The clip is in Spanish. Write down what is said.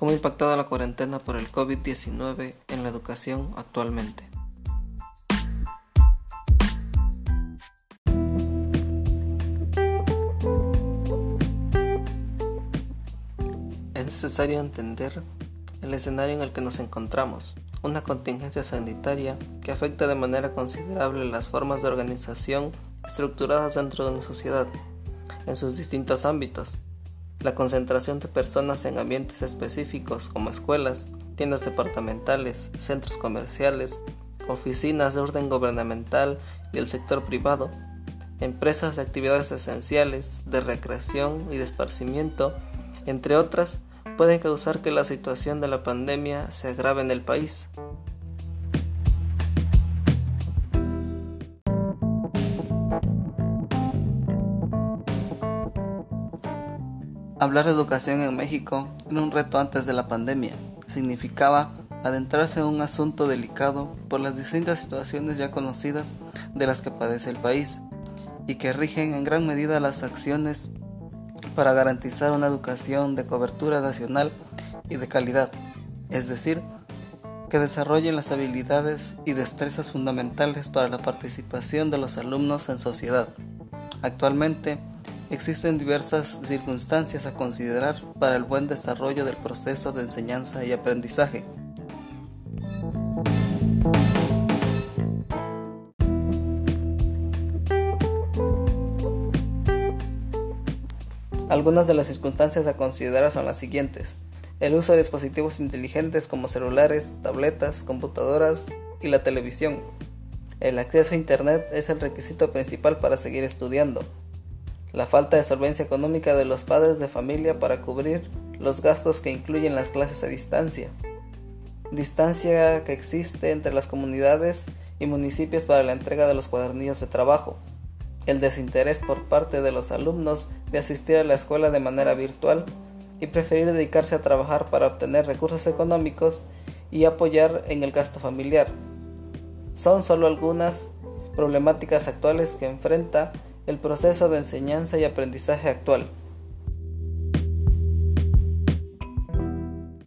¿Cómo ha la cuarentena por el COVID-19 en la educación actualmente? Es necesario entender el escenario en el que nos encontramos, una contingencia sanitaria que afecta de manera considerable las formas de organización estructuradas dentro de una sociedad, en sus distintos ámbitos, la concentración de personas en ambientes específicos como escuelas, tiendas departamentales, centros comerciales, oficinas de orden gubernamental y el sector privado, empresas de actividades esenciales, de recreación y de esparcimiento, entre otras, pueden causar que la situación de la pandemia se agrave en el país. Hablar de educación en México era un reto antes de la pandemia. Significaba adentrarse en un asunto delicado por las distintas situaciones ya conocidas de las que padece el país y que rigen en gran medida las acciones para garantizar una educación de cobertura nacional y de calidad, es decir, que desarrollen las habilidades y destrezas fundamentales para la participación de los alumnos en sociedad. Actualmente, Existen diversas circunstancias a considerar para el buen desarrollo del proceso de enseñanza y aprendizaje. Algunas de las circunstancias a considerar son las siguientes. El uso de dispositivos inteligentes como celulares, tabletas, computadoras y la televisión. El acceso a Internet es el requisito principal para seguir estudiando la falta de solvencia económica de los padres de familia para cubrir los gastos que incluyen las clases a distancia, distancia que existe entre las comunidades y municipios para la entrega de los cuadernillos de trabajo, el desinterés por parte de los alumnos de asistir a la escuela de manera virtual y preferir dedicarse a trabajar para obtener recursos económicos y apoyar en el gasto familiar. Son solo algunas problemáticas actuales que enfrenta el proceso de enseñanza y aprendizaje actual.